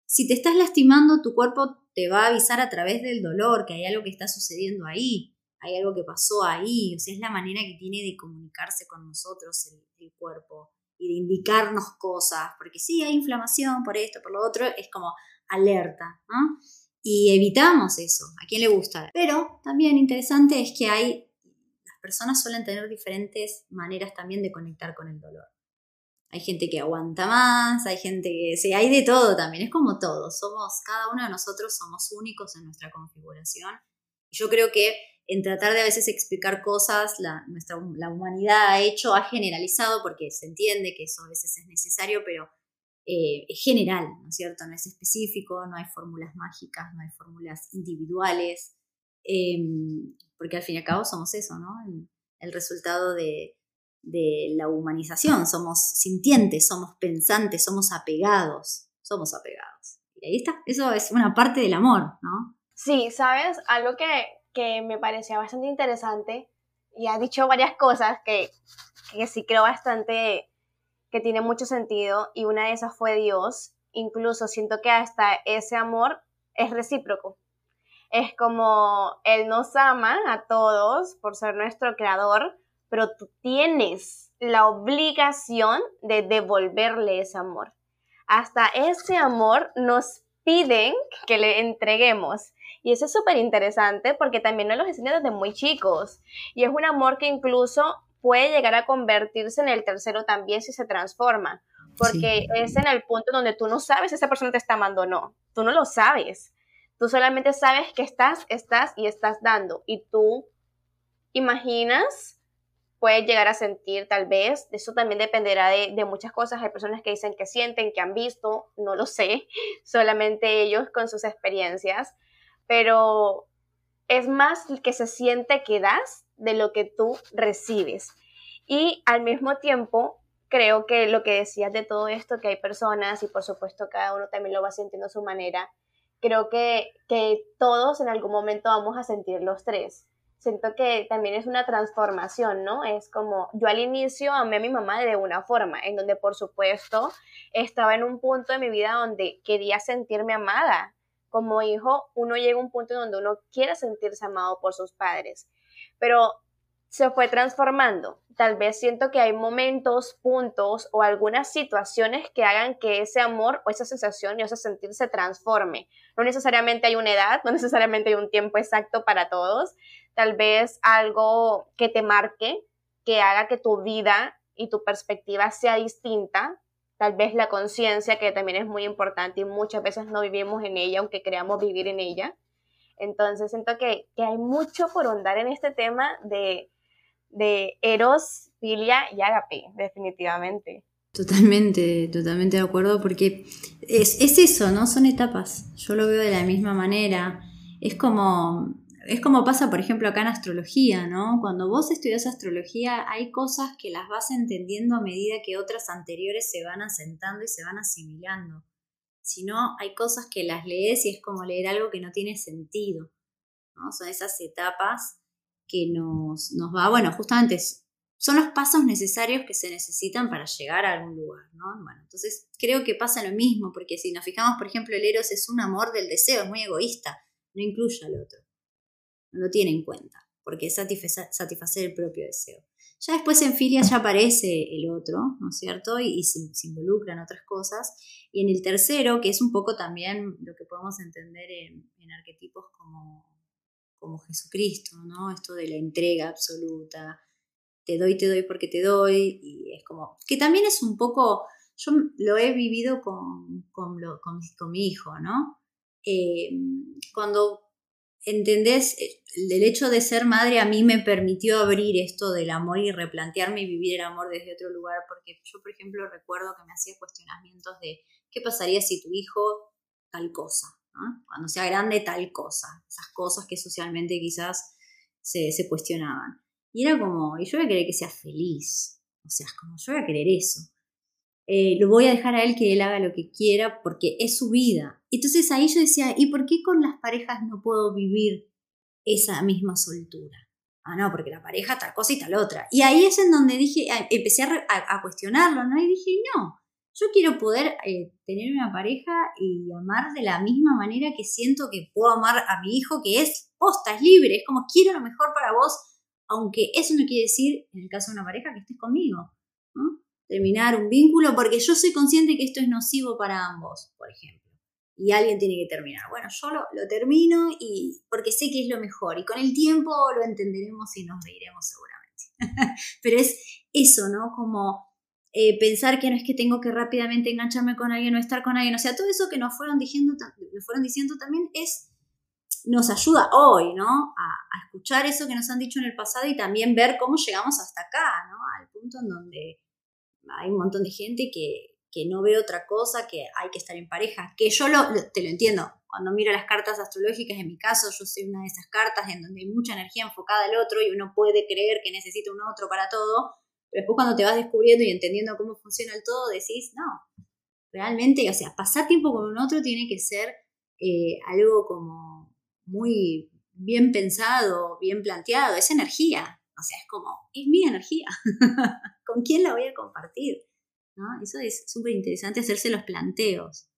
si te estás lastimando, tu cuerpo te va a avisar a través del dolor que hay algo que está sucediendo ahí, hay algo que pasó ahí, o sea, es la manera que tiene de comunicarse con nosotros el, cuerpo y de indicarnos cosas, porque sí, hay inflamación por esto, por lo otro, es como alerta, ¿no? Y evitamos eso, a quién le gusta. Pero también interesante es que hay, las personas suelen tener diferentes maneras también de conectar con el dolor. Hay gente que aguanta más, hay gente que, sí, hay de todo también, es como todo, somos, cada uno de nosotros somos únicos en nuestra configuración. Yo creo que en tratar de a veces explicar cosas, la, nuestra, la humanidad ha hecho, ha generalizado, porque se entiende que eso a veces es necesario, pero eh, es general, ¿no es cierto? No es específico, no hay fórmulas mágicas, no hay fórmulas individuales, em, porque al fin y al cabo somos eso, ¿no? El, resultado de, de, la humanización, somos sintientes, somos pensantes, somos apegados, somos apegados. Y ahí está, eso es una parte del amor, ¿no? Sí, ¿sabes? Algo que, que me parecía bastante interesante y ha dicho varias cosas que, que sí creo bastante que tiene mucho sentido y una de esas fue Dios. Incluso siento que hasta ese amor es recíproco. Es como Él nos ama a todos por ser nuestro creador, pero tú tienes la obligación de devolverle ese amor. Hasta ese amor nos piden que le entreguemos. Y eso es súper interesante porque también nos lo enseñan desde muy chicos. Y es un amor que incluso puede llegar a convertirse en el tercero también si se transforma. Porque es en el punto donde tú no sabes si esa persona te está amando o no. Tú no lo sabes. Tú solamente sabes que estás, estás y estás dando. Y tú imaginas, puedes llegar a sentir tal vez. Eso también dependerá de, de muchas cosas. Hay personas que dicen que sienten, que han visto. No lo sé. <laughs> Solamente ellos con sus experiencias pero es más que se siente que das de lo que tú recibes. Y al mismo tiempo, creo que lo que decías de todo esto, que hay personas y por supuesto cada uno también lo va sintiendo a su manera, creo que, que todos en algún momento vamos a sentir los tres. Siento que también es una transformación, ¿no? Es como yo al inicio amé a mi mamá de una forma, en donde por supuesto estaba en un punto de mi vida donde quería sentirme amada, como hijo, uno llega a un punto donde uno quiere sentirse amado por sus padres, pero se fue transformando. Tal vez siento que hay momentos, puntos o algunas situaciones que hagan que ese amor o esa sensación y ese sentir se transforme. No necesariamente hay una edad, no necesariamente hay un tiempo exacto para todos. Tal vez algo que te marque, que haga que tu vida y tu perspectiva sea distinta tal vez la conciencia, que también es muy importante y muchas veces no vivimos en ella, aunque creamos vivir en ella. Entonces siento que, hay mucho por ondar en este tema de, de Eros, Filia y Agape, definitivamente. Totalmente, totalmente de acuerdo, porque es, es eso, ¿no? Son etapas. Yo lo veo de la misma manera. Es como es como pasa, por ejemplo, acá en astrología, ¿no? Cuando vos estudias astrología hay cosas que las vas entendiendo a medida que otras anteriores se van asentando y se van asimilando. Si no, hay cosas que las lees y es como leer algo que no tiene sentido, ¿no? Son esas etapas que nos, nos va, bueno, justamente son los pasos necesarios que se necesitan para llegar a algún lugar, ¿no? Bueno, entonces creo que pasa lo mismo, porque si nos fijamos, por ejemplo, el Eros es un amor del deseo, es muy egoísta, no incluye al otro no lo tiene en cuenta, porque es satisfacer el propio deseo. Ya después en filia ya aparece el otro, ¿no es cierto? Y, se, involucran otras cosas. Y en el tercero, que es un poco también lo que podemos entender en, arquetipos como, como Jesucristo, ¿no? Esto de la entrega absoluta, te doy, te doy porque te doy, y es como, que también es un poco, yo lo he vivido con, con, con mi hijo, ¿no? eh, cuando entendés, eh, el hecho de ser madre a mí me permitió abrir esto del amor y replantearme y vivir el amor desde otro lugar, porque yo, por ejemplo, recuerdo que me hacía cuestionamientos de qué pasaría si tu hijo tal cosa, cuando sea grande tal cosa, esas cosas que socialmente quizás se, se cuestionaban. Y era como, y yo voy a querer que sea feliz, o sea, es como, yo voy a querer eso. Eh, lo voy a dejar a él que él haga lo que quiera porque es su vida. Entonces ahí yo decía, ¿y por qué con las parejas no puedo vivir esa misma soltura? Ah, no, porque la pareja tal cosa y tal otra. Y ahí es en donde dije, empecé a, cuestionarlo, ¿no? Y dije, no, yo quiero poder eh, tener una pareja y amar de la misma manera que siento que puedo amar a mi hijo, que es posta, es libre, es como quiero lo mejor para vos, aunque eso no quiere decir, en el caso de una pareja, que estés conmigo. Terminar un vínculo porque yo soy consciente que esto es nocivo para ambos, por ejemplo. Y alguien tiene que terminar. Bueno, yo lo, termino y porque sé que es lo mejor y con el tiempo lo entenderemos y nos reiremos seguramente. <laughs> Pero es eso, ¿no? Como eh, pensar que no es que tengo que rápidamente engancharme con alguien o estar con alguien. O sea, todo eso que nos fueron diciendo, nos fueron diciendo también es nos ayuda hoy, ¿no? A, escuchar eso que nos han dicho en el pasado y también ver cómo llegamos hasta acá, ¿no? Al punto en donde hay un montón de gente que, no ve otra cosa, que hay que estar en pareja, que yo lo, te lo entiendo. Cuando miro las cartas astrológicas, en mi caso, yo soy una de esas cartas en donde hay mucha energía enfocada al otro y uno puede creer que necesita un otro para todo, pero después cuando te vas descubriendo y entendiendo cómo funciona el todo, decís, no, realmente, o sea, pasar tiempo con un otro tiene que ser eh, algo como muy bien pensado, bien planteado, es energía, o sea, es como, es mi energía. <laughs> ¿Con quién la voy a compartir? ¿No? Eso es súper interesante hacerse los planteos.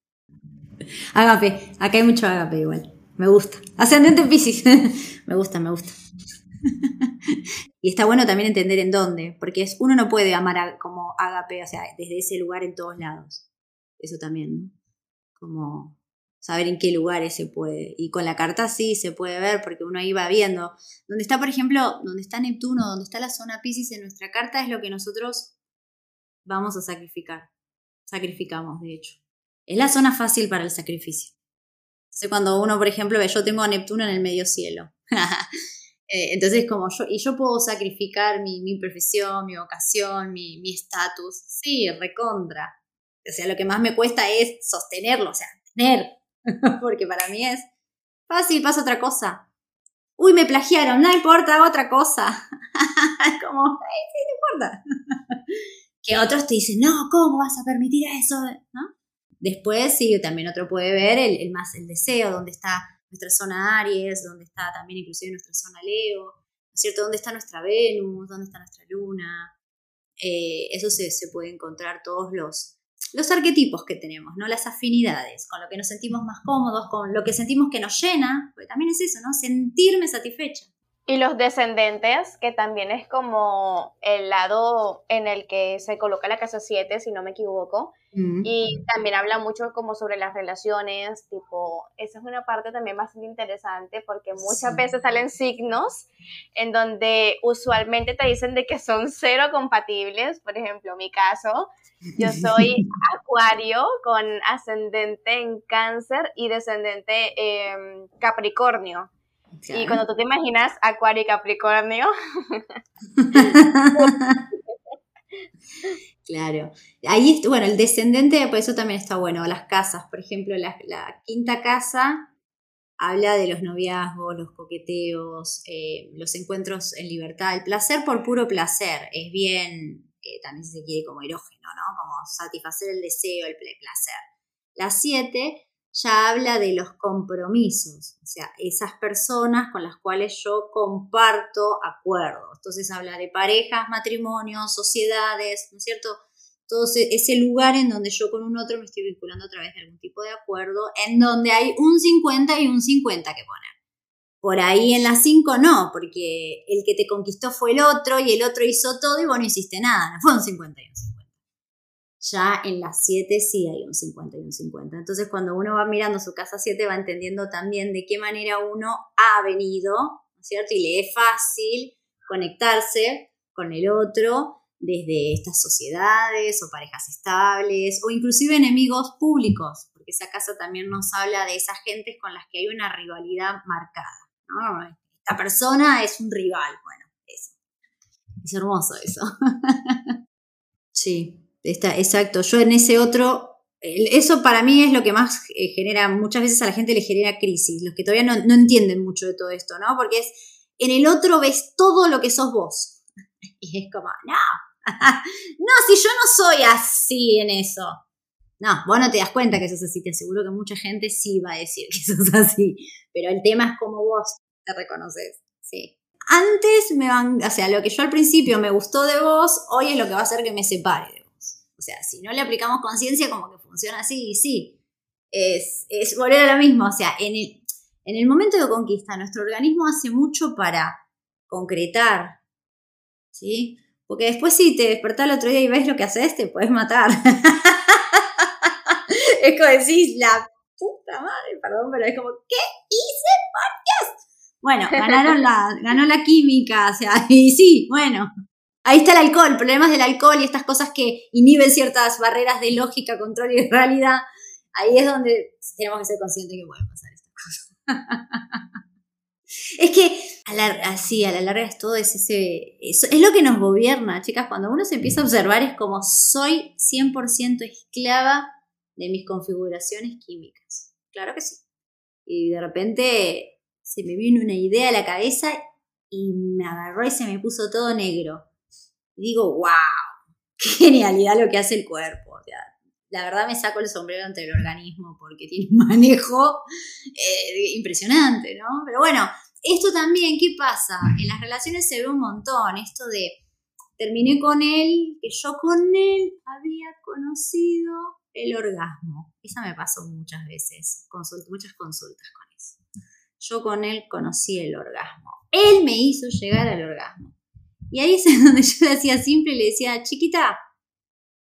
Agape, acá hay mucho agape igual. Me gusta. Ascendente Pisces. <laughs> me gusta, me gusta. <laughs> y está bueno también entender en dónde, porque es, uno no puede amar como agape, o sea, desde ese lugar en todos lados. Eso también, ¿no? Como saber en qué lugares se puede. Y con la carta sí se puede ver porque uno ahí va viendo. Donde está, por ejemplo, donde está Neptuno, donde está la zona Pisces en nuestra carta es lo que nosotros vamos a sacrificar. Sacrificamos, de hecho. Es la zona fácil para el sacrificio. Entonces cuando uno, por ejemplo, ve, yo tengo a Neptuno en el medio cielo. <laughs> Eh, entonces, como yo, y yo puedo sacrificar mi, mi profesión, mi vocación, mi estatus. sí, recontra. O sea, lo que más me cuesta es sostenerlo, o sea, tener <laughs> porque para mí es fácil, pasa otra cosa. Uy, me plagiaron, no importa, hago otra cosa. <laughs> como, sí, no importa. <laughs> que otros te dicen, no, ¿cómo vas a permitir eso? Después, sí, también otro puede ver el, más el deseo, donde está nuestra zona Aries, donde está también inclusive nuestra zona Leo, ¿no es cierto? ¿Dónde está nuestra Venus? ¿Dónde está nuestra Luna? Eh, eso se, se puede encontrar todos los, los arquetipos que tenemos, ¿no? Las afinidades, con lo que nos sentimos más cómodos, con lo que sentimos que nos llena, porque también es eso, ¿no? Sentirme satisfecha. Y los descendentes, que también es como el lado en el que se coloca la casa 7, si no me equivoco. Mm. Y también habla mucho como sobre las relaciones, tipo, esa es una parte también bastante interesante porque muchas veces salen signos en donde usualmente te dicen de que son cero compatibles. Por ejemplo, mi caso, yo <laughs> soy acuario con ascendente en cáncer y descendente en Capricornio. Y cuando tú te imaginas Acuario y Capricornio. <laughs> claro. Ahí, bueno, el descendente, por eso también está bueno. Las casas, por ejemplo, la, quinta casa habla de los noviazgos, los coqueteos, eh, los encuentros en libertad, el placer por puro placer. Es bien, eh, también se quiere como erógeno, ¿no? Como satisfacer el deseo, el placer. La siete ya habla de los compromisos, o sea, esas personas con las cuales yo comparto acuerdos. Entonces habla de parejas, matrimonios, sociedades, ¿no es cierto? Todo ese lugar en donde yo con un otro me estoy vinculando a través de algún tipo de acuerdo, en donde hay un 50 y un 50 que poner. Por ahí en las 5 no, porque el que te conquistó fue el otro y el otro hizo todo y vos no hiciste nada, no fue un 50 y un 50 ya en las 7 sí hay un 50 y un 50. Entonces cuando uno va mirando su casa 7 va entendiendo también de qué manera uno ha venido, ¿no es cierto? Y le es fácil conectarse con el otro desde estas sociedades o parejas estables o inclusive enemigos públicos, porque esa casa también nos habla de esas gentes con las que hay una rivalidad marcada. Esta persona es un rival, bueno, eso. Es hermoso eso. <laughs> sí, está, exacto. Yo en ese otro eso para mí es lo que más eh, genera, muchas veces a la gente le genera crisis, los que todavía no, no, entienden mucho de todo esto, ¿no? Porque es, en el otro ves todo lo que sos vos. <laughs> Y es como, no, <laughs> no, si yo no soy así en eso. No, vos no te das cuenta que sos así, te aseguro que mucha gente sí va a decir que <laughs> sos así, pero el tema es cómo vos te reconoces, sí. Antes me van, o sea, lo que yo al principio me gustó de vos, hoy es lo que va a hacer que me separe de vos. O sea, si no le aplicamos conciencia, como que funciona así, y sí. Es, es volver a lo mismo, o sea, en el, en el momento de conquista, nuestro organismo hace mucho para concretar, ¿sí? Porque después si te despertás el otro día y ves lo que haces, te puedes matar. <laughs> es como decís, la puta madre, perdón, pero es como, ¿qué hice por Bueno, ganaron la, ganó la química, o sea, <laughs> y sí, bueno. Ahí está el alcohol, problemas del alcohol y estas cosas que inhiben ciertas barreras de lógica, control y realidad. Ahí es donde tenemos que ser conscientes que pueden pasar estas cosas. <laughs> Es que así, a la larga es todo es ese. Es, lo que nos gobierna, chicas. Cuando uno se empieza a observar, es como soy 100% esclava de mis configuraciones químicas. Claro que sí. Y de repente se me vino una idea a la cabeza y me agarró y se me puso todo negro. Y digo, wow, <laughs> qué genialidad lo que hace el cuerpo. la verdad me saco el sombrero ante el organismo porque <laughs> tiene un manejo eh, impresionante, ¿no? Pero bueno, esto también, ¿qué pasa? En las relaciones se ve un montón, esto de terminé con él, que yo con él había conocido el orgasmo. Esa me pasó muchas veces, muchas consultas con eso. Yo con él conocí el orgasmo. Él me hizo llegar al orgasmo. Y ahí es <laughs> donde yo le hacía simple y le decía, chiquita,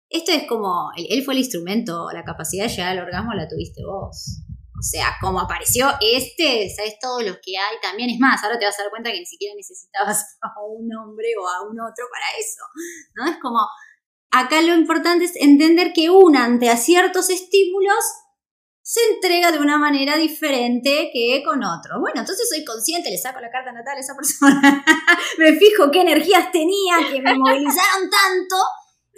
esto es como, él fue el instrumento, la capacidad de llegar al orgasmo la tuviste vos. O sea, como apareció este, sabes todos los que hay también. Es más, ahora te vas a dar cuenta que ni siquiera necesitabas <laughs> a un hombre o a un otro para eso. ¿No? Es como, acá lo importante es entender que una ante a ciertos estímulos se entrega de una manera diferente que con otro. Bueno, entonces soy consciente, le saco la carta natal a esa persona, <laughs> me fijo qué energías tenía, que me movilizaron tanto,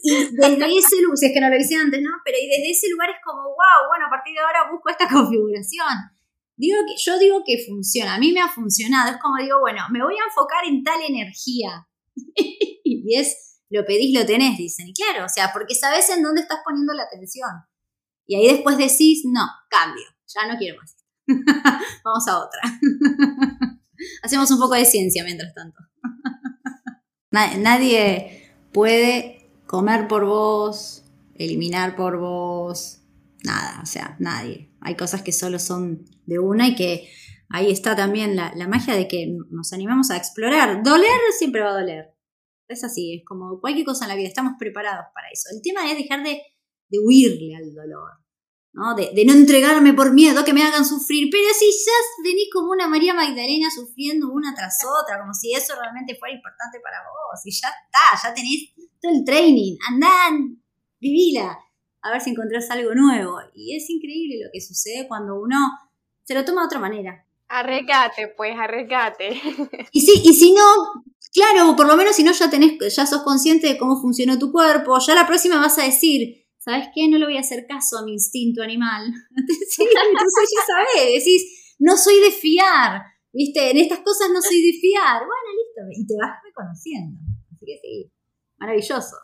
y desde ese lugar, si es que no lo hice antes, ¿no? Pero y desde ese lugar es como, wow, bueno, a partir de ahora busco esta <laughs> configuración. Digo que, yo digo que funciona, a mí me ha funcionado, es como digo, bueno, me voy a enfocar en tal energía. <laughs> y es, lo pedís, lo tenés, dicen. Y claro, o sea, porque sabes en dónde estás poniendo la atención. Y ahí después decís, no, cambio, ya no quiero más. <laughs> Vamos a otra. <laughs> Hacemos un poco de ciencia mientras tanto. <laughs> Nadie puede comer por vos, eliminar por vos, nada, o sea, nadie. Hay cosas que solo son de una y que ahí está también la, magia de que nos animamos a explorar. Doler siempre va a doler. Es así, es como cualquier cosa en la vida, estamos preparados para eso. El tema es dejar de, de huirle al dolor. ¿no? De, de, no entregarme por miedo que me hagan sufrir, pero si ya venís como una María Magdalena sufriendo una tras otra, como si eso realmente fuera importante para vos, y ya está, ya tenés todo el training, andá, vivila, a ver si encontrás algo nuevo. Y es increíble lo que sucede cuando uno se lo toma de otra manera. Arregate, pues, arregate. <laughs> Y sí, y si no, claro, por lo menos si no ya tenés, ya sos consciente de cómo funcionó tu cuerpo, ya la próxima vas a decir, ¿sabes qué? No le voy a hacer caso a mi instinto animal. <laughs> <laughs> sí, entonces ya sabes, decís, no soy de fiar, ¿viste? En estas cosas no soy de fiar. Bueno, listo, y te vas reconociendo. Así que sí, maravilloso.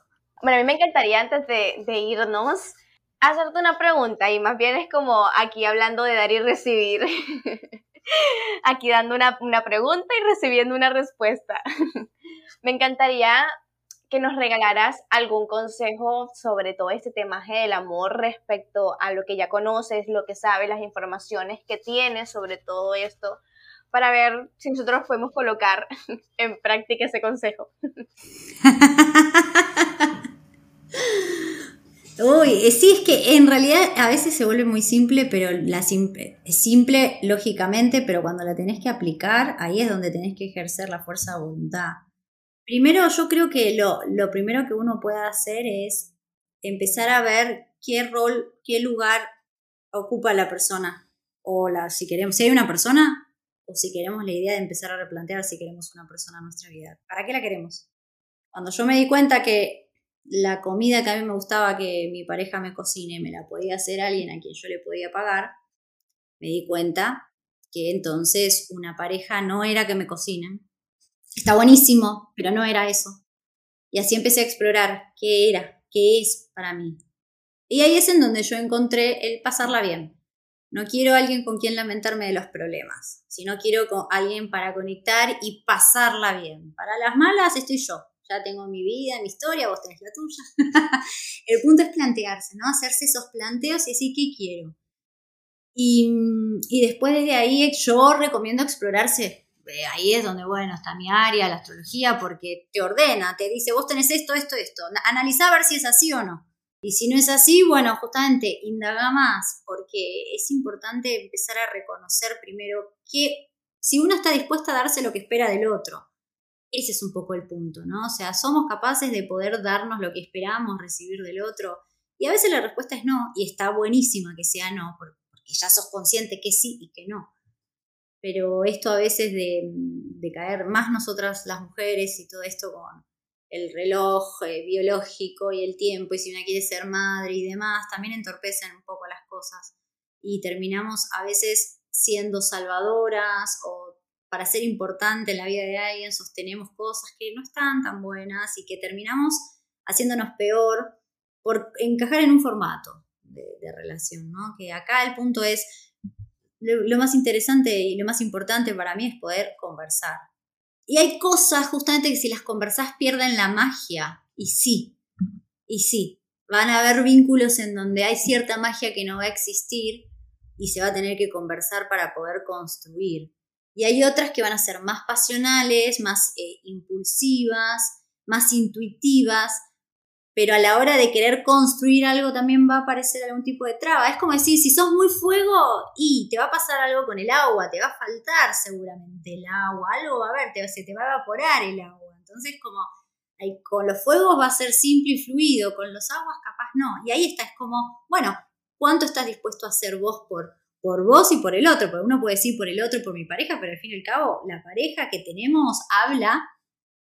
Bueno, a mí me encantaría antes de, irnos hacerte una pregunta y más bien es como aquí hablando de dar y recibir. <laughs> aquí dando una, una pregunta y recibiendo una respuesta. me encantaría que nos regalaras algún consejo sobre todo este tema del amor respecto a lo que ya conoces, lo que sabes, las informaciones que tienes sobre todo esto, para ver si nosotros podemos colocar <laughs> en práctica ese consejo. <laughs> Uy, eh, sí, es que en realidad a veces se vuelve muy simple, pero la simple, simple lógicamente, pero cuando la tenés que aplicar, ahí es donde tenés que ejercer la fuerza de voluntad. Primero, yo creo que lo, lo primero que uno puede hacer es empezar a ver qué rol, qué lugar ocupa la persona. O la, si queremos, si hay una persona, o si queremos la idea de empezar a replantear si queremos una persona en nuestra vida. ¿Para qué la queremos? Cuando yo me di cuenta que la comida que a mí me gustaba que mi pareja me cocine me la podía hacer alguien a quien yo le podía pagar, me di cuenta que entonces una pareja no era que me cocinen. Está buenísimo, pero no era eso. Y así empecé a explorar qué era, qué es para mí. Y ahí es en donde yo encontré el pasarla bien. No quiero alguien con quien lamentarme de los problemas, sino quiero con alguien para conectar y pasarla bien. Para las malas estoy yo. Ya tengo mi vida, mi historia, vos tenés la tuya. <laughs> el punto es plantearse, ¿no? Hacerse esos planteos y decir qué quiero. Y, y después desde ahí yo recomiendo explorarse. Eh, ahí es donde, bueno, está mi área, la astrología, porque te ordena, te dice, vos tenés esto, esto, esto. Analiza a ver si es así o no. Y si no es así, bueno, justamente indaga más, porque es importante empezar a reconocer primero que si uno está dispuesta a darse lo que espera del otro, ese es un poco el punto, ¿no? O sea, somos capaces de poder darnos lo que esperamos recibir del otro. Y a veces la respuesta es no, y está buenísima que sea no, porque ya sos consciente que sí y que no. Pero esto a veces de, de caer más nosotras las mujeres y todo esto con el reloj eh, biológico y el tiempo, y si una quiere ser madre y demás, también entorpecen un poco las cosas. Y terminamos a veces siendo salvadoras o para ser importante en la vida de alguien sostenemos cosas que no están tan buenas y que terminamos haciéndonos peor por encajar en un formato de, relación, ¿no? Que acá el punto es, lo más interesante y lo más importante para mí es poder conversar, y hay cosas justamente que si las conversás pierden la magia. Y sí, y sí, van a haber vínculos en donde hay cierta magia que no va a existir y se va a tener que conversar para poder construir. Y hay otras que van a ser más pasionales, más eh, impulsivas, más intuitivas, pero a la hora de querer construir algo también va a aparecer algún tipo de traba. Es como decir, si sos muy fuego y te va a pasar algo con el agua, te va a faltar seguramente el agua, algo va a haber, te, se te va a evaporar el agua. Entonces, como con los fuegos va a ser simple y fluido, con los aguas capaz no. Y ahí está, es como, bueno, ¿cuánto estás dispuesto a hacer vos por, por vos y por el otro? Porque uno puede decir por el otro y por mi pareja, pero al fin y al cabo, la pareja que tenemos habla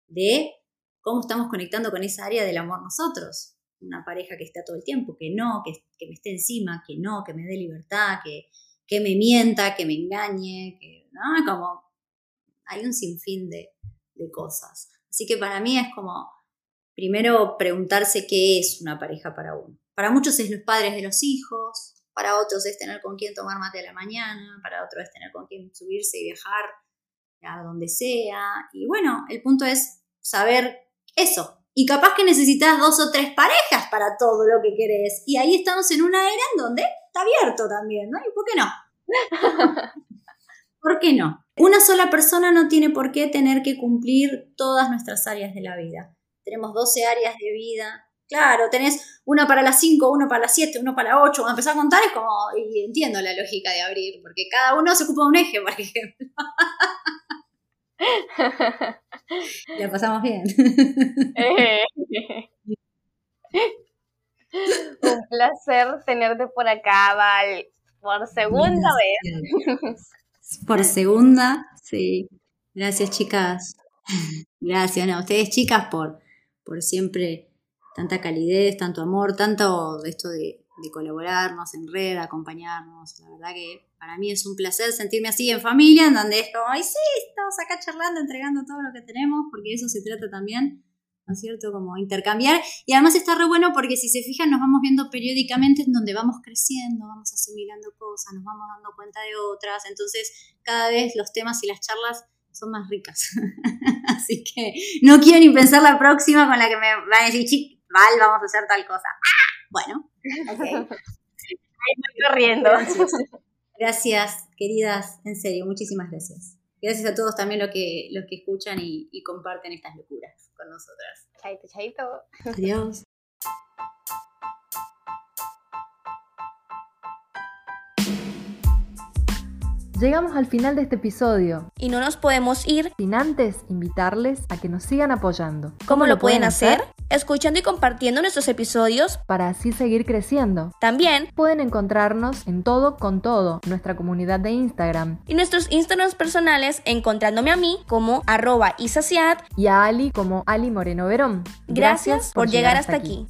de cómo estamos conectando con esa área del amor nosotros. Una pareja que está todo el tiempo, que no, que, me esté encima, que no, que me dé libertad, que, que me mienta, que me engañe, que, ¿no? Como hay un sinfín de, de cosas. Así que para mí es como, primero preguntarse qué es una pareja para uno. Para muchos es los padres de los hijos, para otros es tener con quién tomar mate a la mañana, para otros es tener con quién subirse y viajar a donde sea. Y bueno, el punto es saber eso. Y capaz que necesitas dos o tres parejas para todo lo que querés. Y ahí estamos en una era en donde está abierto también, ¿no? ¿Y por qué no? <laughs> ¿Por qué no? Una sola persona no tiene por qué tener que cumplir todas nuestras áreas de la vida. Tenemos 12 áreas de vida. Claro, tenés una para las 5, uno para las 7, uno para las 8. Cuando empezás a contar es como, y entiendo la lógica de abrir, porque cada uno se ocupa de un eje, por ejemplo. La pasamos bien. <laughs> Un placer tenerte por acá, Val, por segunda vez. Por segunda, sí. Gracias, chicas. Gracias a ustedes, chicas, por, por siempre tanta calidez, tanto amor, tanto esto de de colaborarnos en red, acompañarnos. La verdad que para mí es un placer sentirme así en familia, en donde es como, ay, sí, estamos acá charlando, entregando todo lo que tenemos, porque eso se trata también, ¿no es cierto? Como intercambiar. Y además está re bueno porque si se fijan, nos vamos viendo periódicamente en donde vamos creciendo, vamos asimilando cosas, nos vamos dando cuenta de otras. Entonces, cada vez los temas y las charlas son más ricas. <laughs> Así que no quiero ni pensar la próxima con la que me van a decir, Val, vamos a hacer tal cosa. ¡Ah! Bueno, ok. <laughs> Ahí estoy corriendo. <laughs> Gracias. queridas. En serio, muchísimas gracias. Gracias a todos también los que, los que escuchan y, y comparten estas locuras con nosotras. Chaito, chaito. Adiós. Llegamos al final de este episodio. Y no nos podemos ir sin antes invitarles a que nos sigan apoyando. ¿Cómo, lo pueden hacer? Escuchando y compartiendo nuestros episodios para así seguir creciendo. También pueden encontrarnos en todo con todo, nuestra comunidad de Instagram. Y nuestros Instagrams personales encontrándome a mí como arroba isaciad y a Ali como Ali Moreno Verón. Gracias, por, llegar, hasta, aquí.